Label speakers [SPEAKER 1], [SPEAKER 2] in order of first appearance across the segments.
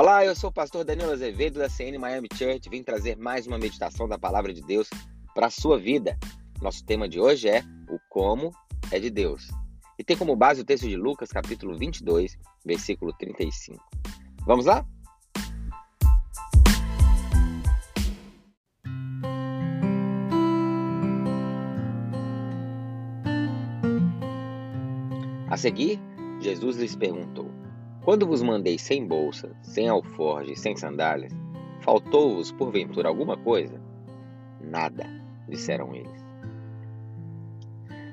[SPEAKER 1] Olá, eu sou o pastor Danilo Azevedo da CN Miami Church. Vim trazer mais uma meditação da palavra de Deus para a sua vida. Nosso tema de hoje é o como é de Deus. E tem como base o texto de Lucas, capítulo 22, versículo 35. Vamos lá? A seguir, Jesus lhes perguntou: Quando vos mandei sem bolsa, sem alforje, sem sandálias, faltou-vos porventura alguma coisa? Nada, disseram eles.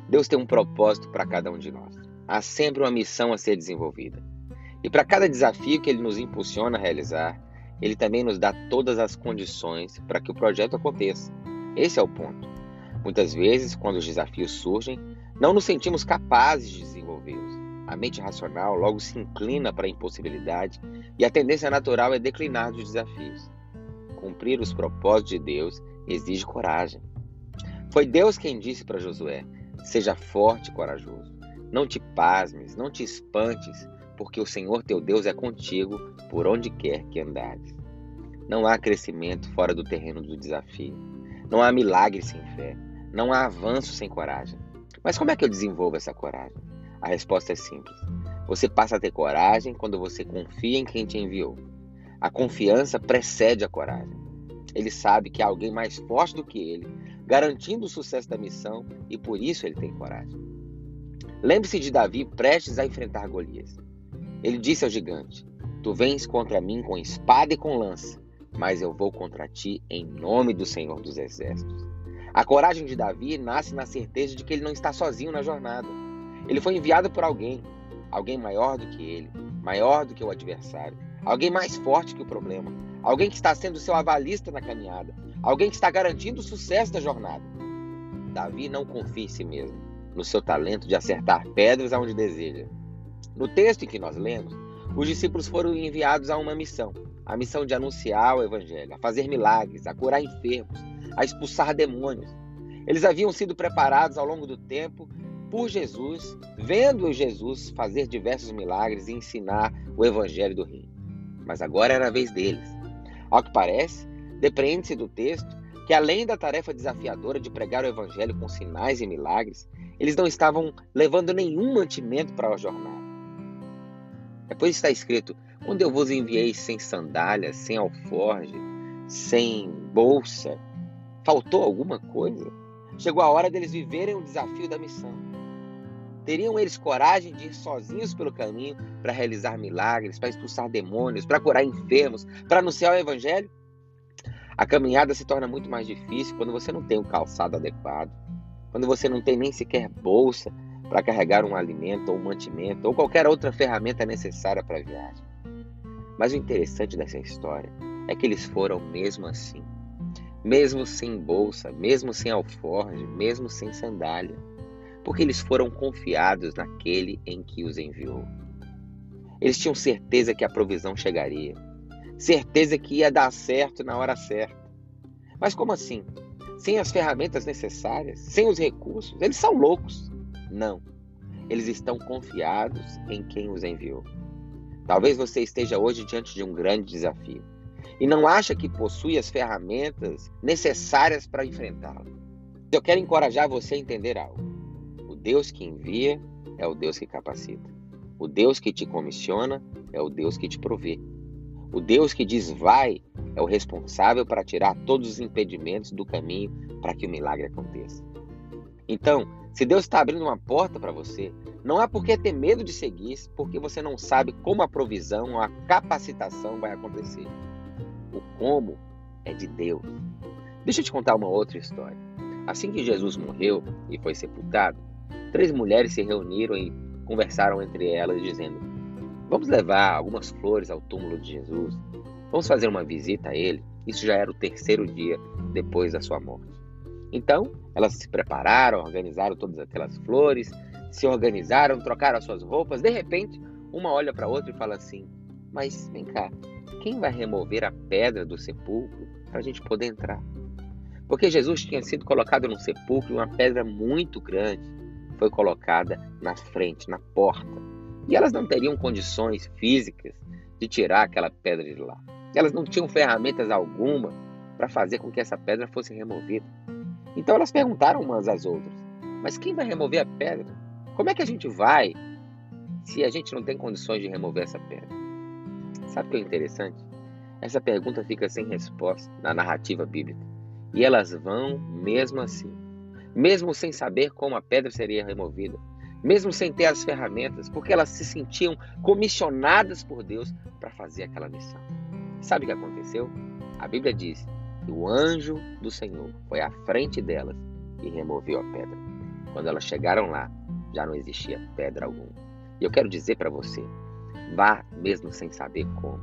[SPEAKER 1] Deus tem um propósito para cada um de nós. Há sempre uma missão a ser desenvolvida. E para cada desafio que Ele nos impulsiona a realizar, Ele também nos dá todas as condições para que o projeto aconteça. Esse é o ponto. Muitas vezes, quando os desafios surgem, não nos sentimos capazes de desenvolvê-los. A mente racional logo se inclina para a impossibilidade e a tendência natural é declinar dos desafios. Cumprir os propósitos de Deus exige coragem. Foi Deus quem disse para Josué: Seja forte e corajoso. Não te pasmes, não te espantes, porque o Senhor teu Deus é contigo por onde quer que andares. Não há crescimento fora do terreno do desafio. Não há milagre sem fé. Não há avanço sem coragem. Mas como é que eu desenvolvo essa coragem? A resposta é simples. Você passa a ter coragem quando você confia em quem te enviou. A confiança precede a coragem. Ele sabe que há alguém mais forte do que ele, garantindo o sucesso da missão, e por isso ele tem coragem. Lembre-se de Davi prestes a enfrentar Golias. Ele disse ao gigante: Tu vens contra mim com espada e com lança, mas eu vou contra ti em nome do Senhor dos Exércitos. A coragem de Davi nasce na certeza de que ele não está sozinho na jornada. Ele foi enviado por alguém, alguém maior do que ele, maior do que o adversário, alguém mais forte que o problema, alguém que está sendo seu avalista na caminhada, alguém que está garantindo o sucesso da jornada. Davi não confia em si mesmo, no seu talento de acertar pedras aonde deseja. No texto em que nós lemos, os discípulos foram enviados a uma missão, a missão de anunciar o evangelho, a fazer milagres, a curar enfermos, a expulsar demônios. Eles haviam sido preparados ao longo do tempo por Jesus, vendo Jesus fazer diversos milagres e ensinar o evangelho do reino. Mas agora era a vez deles. Ao que parece, depreende-se do texto que além da tarefa desafiadora de pregar o evangelho com sinais e milagres, eles não estavam levando nenhum mantimento para a jornada. Depois está escrito: quando eu vos enviei sem sandálias, sem alforge, sem bolsa, Faltou alguma coisa? Chegou a hora deles viverem o desafio da missão. Teriam eles coragem de ir sozinhos pelo caminho para realizar milagres, para expulsar demônios, para curar enfermos, para anunciar o evangelho? A caminhada se torna muito mais difícil quando você não tem o calçado adequado, quando você não tem nem sequer bolsa para carregar um alimento ou um mantimento ou qualquer outra ferramenta necessária para a viagem. Mas o interessante dessa história é que eles foram mesmo assim mesmo sem bolsa, mesmo sem alforje, mesmo sem sandália, porque eles foram confiados naquele em que os enviou. Eles tinham certeza que a provisão chegaria, certeza que ia dar certo na hora certa. Mas como assim? Sem as ferramentas necessárias, sem os recursos? Eles são loucos. Não. Eles estão confiados em quem os enviou. Talvez você esteja hoje diante de um grande desafio e não acha que possui as ferramentas necessárias para enfrentá-lo. Eu quero encorajar você a entender algo. O Deus que envia é o Deus que capacita. O Deus que te comissiona é o Deus que te provê. O Deus que diz vai é o responsável para tirar todos os impedimentos do caminho para que o milagre aconteça. Então, se Deus está abrindo uma porta para você, não é porque ter medo de seguir, porque você não sabe como a provisão a capacitação vai acontecer. O como é de Deus. Deixa eu te contar uma outra história. Assim que Jesus morreu e foi sepultado, três mulheres se reuniram e conversaram entre elas, dizendo: Vamos levar algumas flores ao túmulo de Jesus. Vamos fazer uma visita a ele. Isso já era o terceiro dia depois da sua morte. Então, elas se prepararam, organizaram todas aquelas flores, se organizaram, trocaram as suas roupas. De repente, uma olha para a outra e fala assim: Mas vem cá, quem vai remover a pedra do sepulcro para a gente poder entrar? Porque Jesus tinha sido colocado num sepulcro e uma pedra muito grande foi colocada na frente, na porta. E elas não teriam condições físicas de tirar aquela pedra de lá. Elas não tinham ferramentas alguma para fazer com que essa pedra fosse removida. Então elas perguntaram umas às outras: Mas quem vai remover a pedra? Como é que a gente vai se a gente não tem condições de remover essa pedra? Sabe o que é interessante? Essa pergunta fica sem resposta na narrativa bíblica. E elas vão mesmo assim, mesmo sem saber como a pedra seria removida, mesmo sem ter as ferramentas, porque elas se sentiam comissionadas por Deus para fazer aquela missão. Sabe o que aconteceu? A Bíblia diz que o anjo do Senhor foi à frente delas e removeu a pedra. Quando elas chegaram lá, já não existia pedra alguma. E eu quero dizer para você, vá mesmo sem saber como.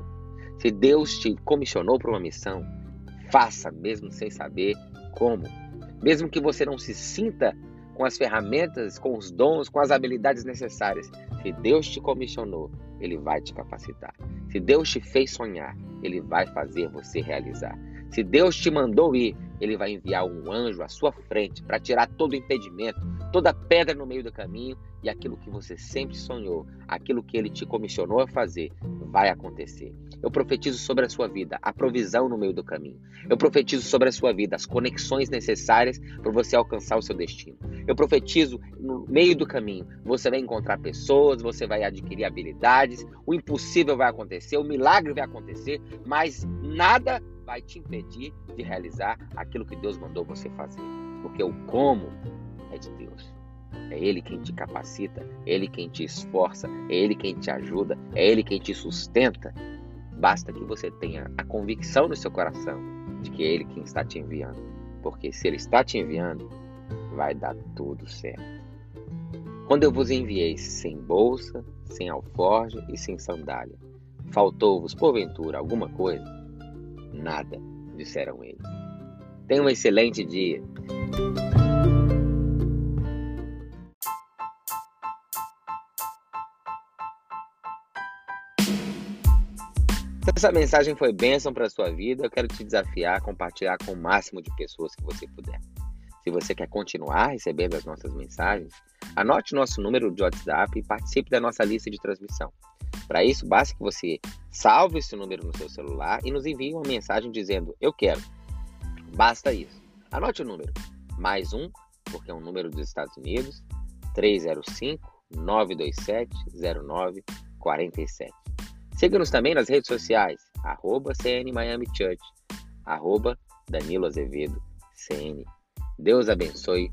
[SPEAKER 1] Se Deus te comissionou para uma missão, faça mesmo sem saber como. Mesmo que você não se sinta com as ferramentas, com os dons, com as habilidades necessárias. Se Deus te comissionou, Ele vai te capacitar. Se Deus te fez sonhar, Ele vai fazer você realizar. Se Deus te mandou ir, Ele vai enviar um anjo à sua frente para tirar todo o impedimento, toda pedra no meio do caminho e aquilo que você sempre sonhou, aquilo que Ele te comissionou a fazer, vai acontecer. Eu profetizo sobre a sua vida a provisão no meio do caminho. Eu profetizo sobre a sua vida as conexões necessárias para você alcançar o seu destino. Eu profetizo no meio do caminho você vai encontrar pessoas, você vai adquirir habilidades, o impossível vai acontecer, o milagre vai acontecer, mas nada vai te impedir de realizar aquilo que Deus mandou você fazer. Porque o como é de Deus. É Ele quem te capacita, é Ele quem te esforça, é Ele quem te ajuda, é Ele quem te sustenta. Basta que você tenha a convicção no seu coração de que é Ele quem está te enviando. Porque se Ele está te enviando, vai dar tudo certo. Quando eu vos enviei sem bolsa, sem alforje e sem sandália, faltou-vos porventura alguma coisa? Nada, disseram eles. Tenha um excelente dia. Essa mensagem foi bênção para a sua vida, eu quero te desafiar a compartilhar com o máximo de pessoas que você puder. Se você quer continuar recebendo as nossas mensagens, anote nosso número de WhatsApp e participe da nossa lista de transmissão. Para isso, basta que você salve esse número no seu celular e nos envie uma mensagem dizendo eu quero. Basta isso. Anote o número. Mais um, porque é um número dos Estados Unidos, 305 927 0947. Siga-nos também nas redes sociais, arroba CN Miami Church, arroba Danilo Azevedo, CN. Deus abençoe